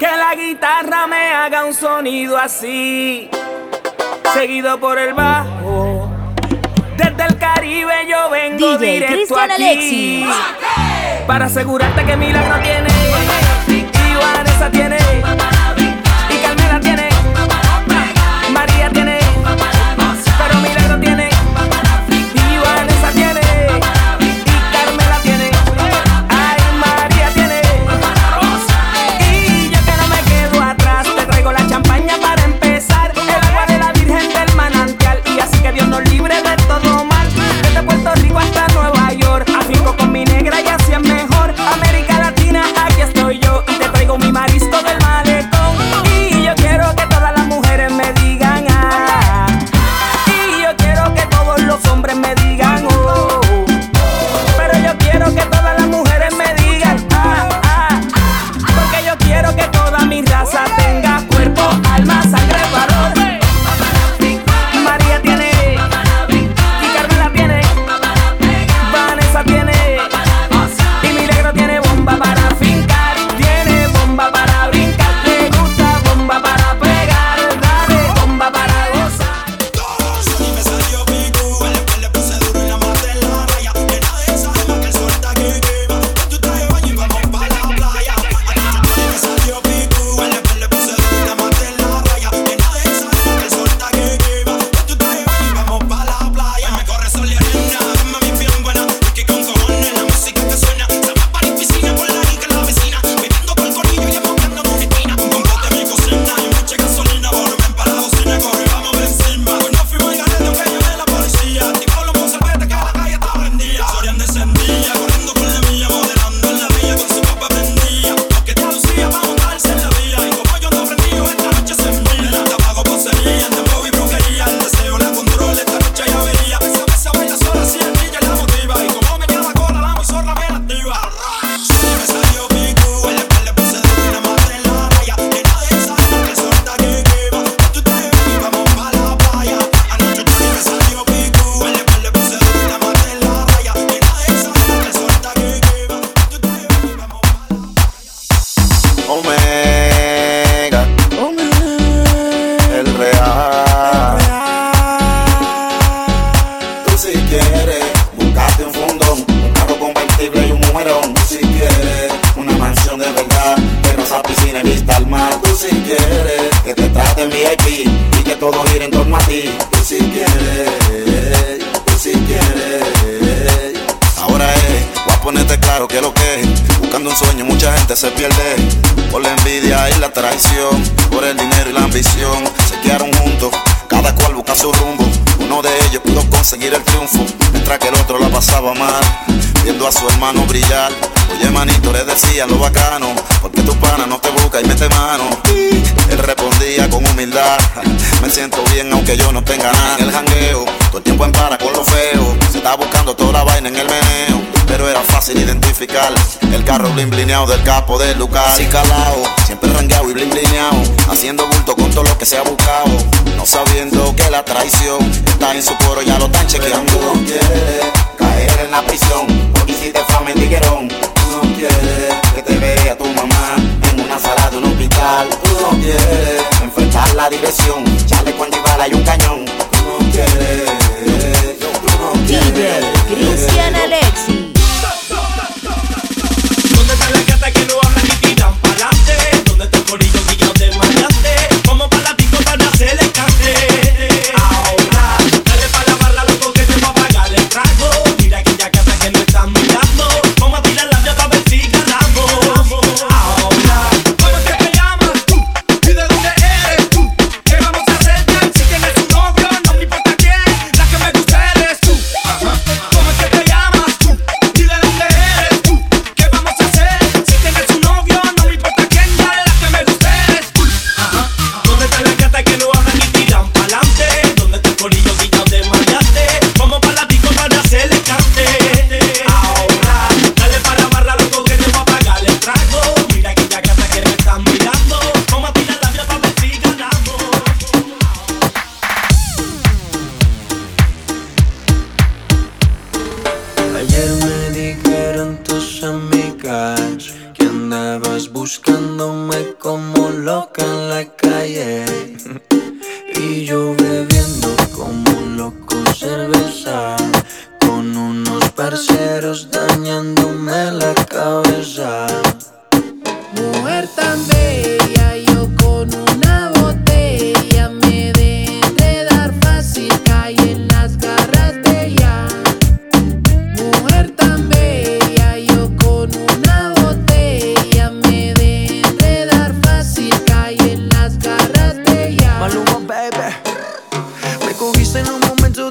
que la guitarra me haga un sonido así, seguido por el bajo. Desde el Caribe yo vengo DJ directo Christian aquí Alexis. para asegurarte que Milagro tiene, Iguaresa tiene. que te traten VIP y que todo gire en torno a ti. Y si quieres, y si quieres. Ahora es, voy a ponerte claro que lo que es. Buscando un sueño, mucha gente se pierde. Por la envidia y la traición, por el dinero y la ambición. Se quedaron juntos, cada cual busca su rumbo. Uno de ellos pudo conseguir el triunfo, mientras que el otro la pasaba mal, viendo a su hermano brillar. Oye, manito, le decía lo bacano, porque tu pana no te busca y mete mano respondía con humildad. Me siento bien aunque yo no tenga nada en el jangueo. Todo el tiempo en para con lo feo. Se está buscando toda la vaina en el meneo. Pero era fácil identificar el carro blin blineado del capo del lugar. Sin calao, siempre rangueado y blin blineado. Haciendo bulto con todo lo que se ha buscado. No sabiendo que la traición está en su coro, ya lo están chequeando. No quieres caer en la prisión. Porque hiciste fama en tiguerón. No quieres la diversión. Chale con y un cañón. con unos parceros dañándome la cabeza. Mujer tan bella, yo con una botella me dejé de dar fácil, caí en las garras de ella. Mujer tan bella, yo con una botella me dejé dar fácil, caí en las garras de ella. Maluma, baby, me cogiste en un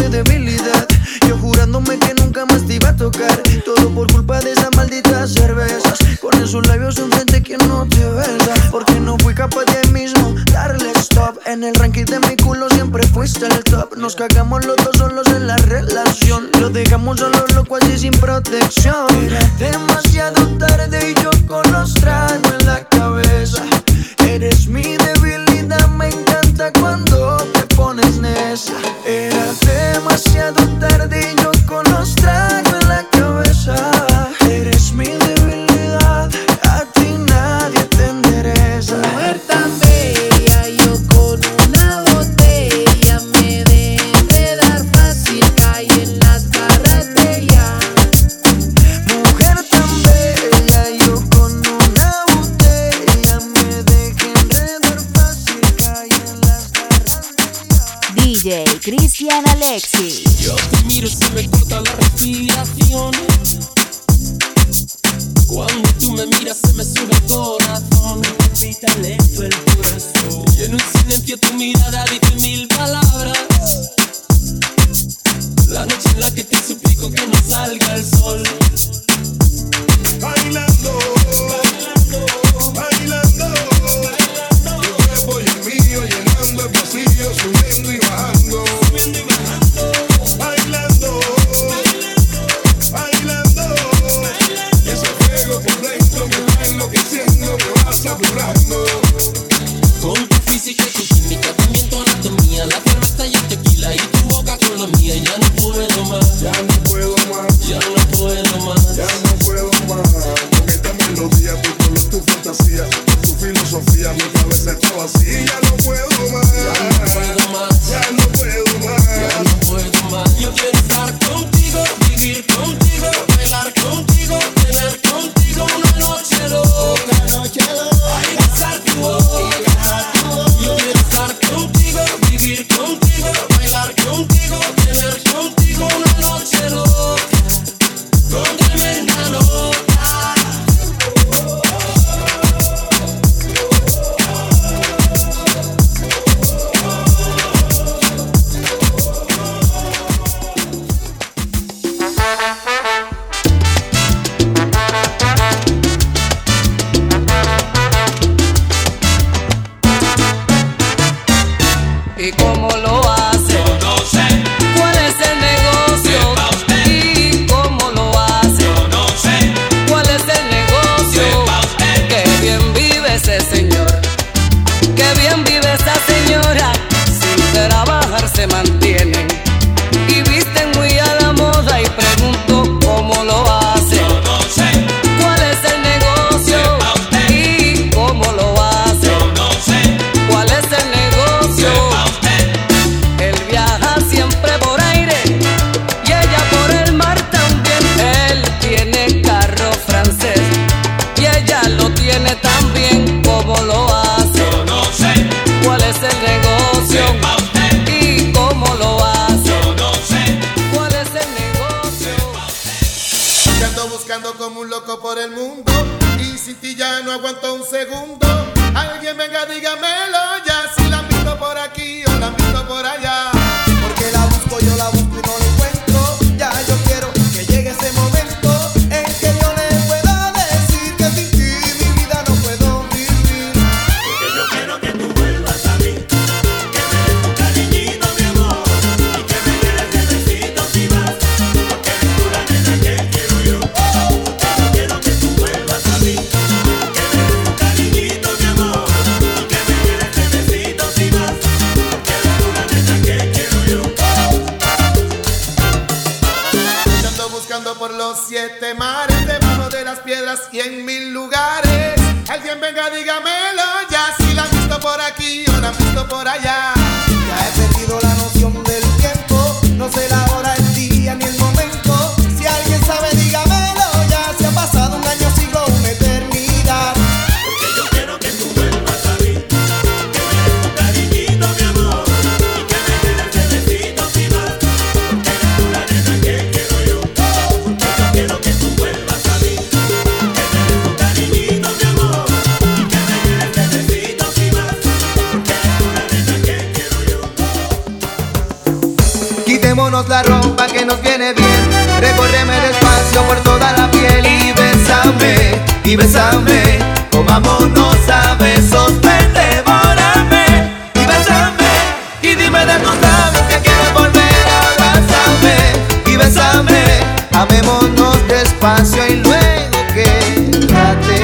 de debilidad. Yo jurándome que nunca más te iba a tocar. Todo por culpa de esas malditas cervezas. Con esos labios un frente que no te besa. Porque no fui capaz de mismo darle stop. En el ranking de mi culo siempre fuiste el top. Nos cagamos los dos solos en la relación. Lo dejamos solo loco así sin protección. Demasiado tarde y yo con los tragos en la cabeza. Eres mi debilidad, me encanta cuando. Cristian Alexis. Yo te miro y me corta la respiración. Cuando tú me miras se me sube el corazón. Me lento el corazón. Y en un silencio tu mirada dice mil palabras. La noche en la que te suplico que no salga el sol. Bailando, bailando, bailando. Sofía mi cabeza estaba así, ya no siete mares debajo de las piedras y en mi y bésame. Comámonos a besos, ven, devórame, y bésame. Y dime de tus labios que quieres volver a abrazarme, y bésame. Amémonos despacio y luego quédate.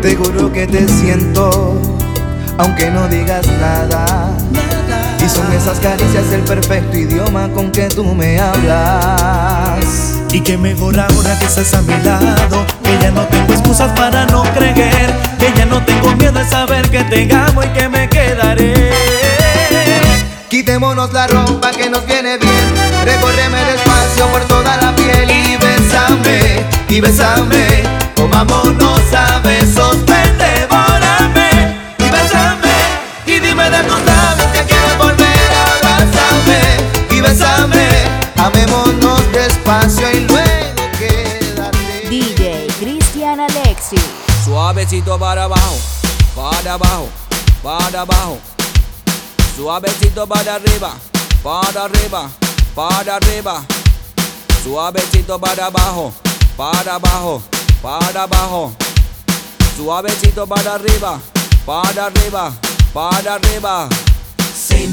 Te juro que te siento, aunque no digas nada. Y son esas caricias el perfecto idioma con que tú me hablas. Y que mejor ahora que estás a mi lado Que ya no tengo excusas para no creer Que ya no tengo miedo de saber que te amo y que me quedaré Quitémonos la ropa que nos viene bien. Recórreme despacio por toda la piel y bésame, y bésame. Comámonos a besos, Suavecito para abajo, para abajo, para abajo. Suavecito para arriba, para arriba, para arriba. Suavecito para abajo, para abajo, para abajo. Suavecito para arriba, para arriba, para arriba.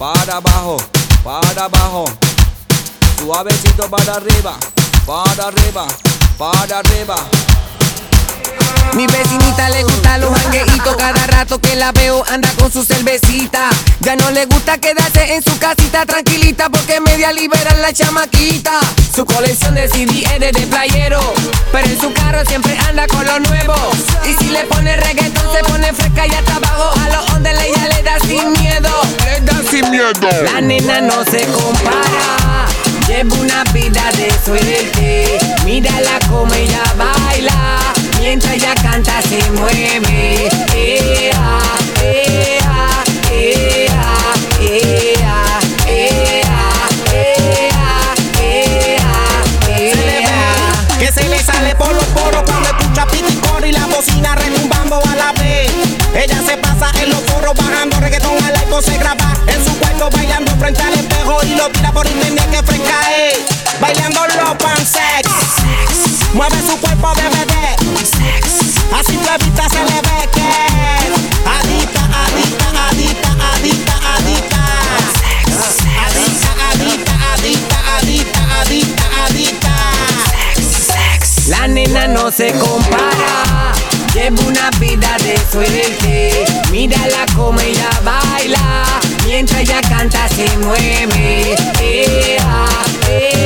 para abajo, para abajo. Suavecito para arriba, para arriba, para arriba. Mi vecinita le gusta los jangueitos Cada rato que la veo anda con su cervecita Ya no le gusta quedarse en su casita tranquilita Porque media liberal la chamaquita Su colección de CD es de playero Pero en su carro siempre anda con lo nuevo Y si le pone reggaetón se pone fresca y hasta abajo La nena no se compara. Lleva una vida de suerte. Mírala como ella baila. Mientras ella canta se mueve. Ea, ea, lo tira por internet que fresca es. Bailando los pansex. Mueve su cuerpo de bebé. Así vista se le ve que adicta, adicta, adicta, adicta, adicta. Adicta, adicta, adicta, adicta, adicta, adicta. La nena no se compara Lleva una vida de suerte Mírala como ella baila entra, ella canta, se mueve. Eh, ah, eh.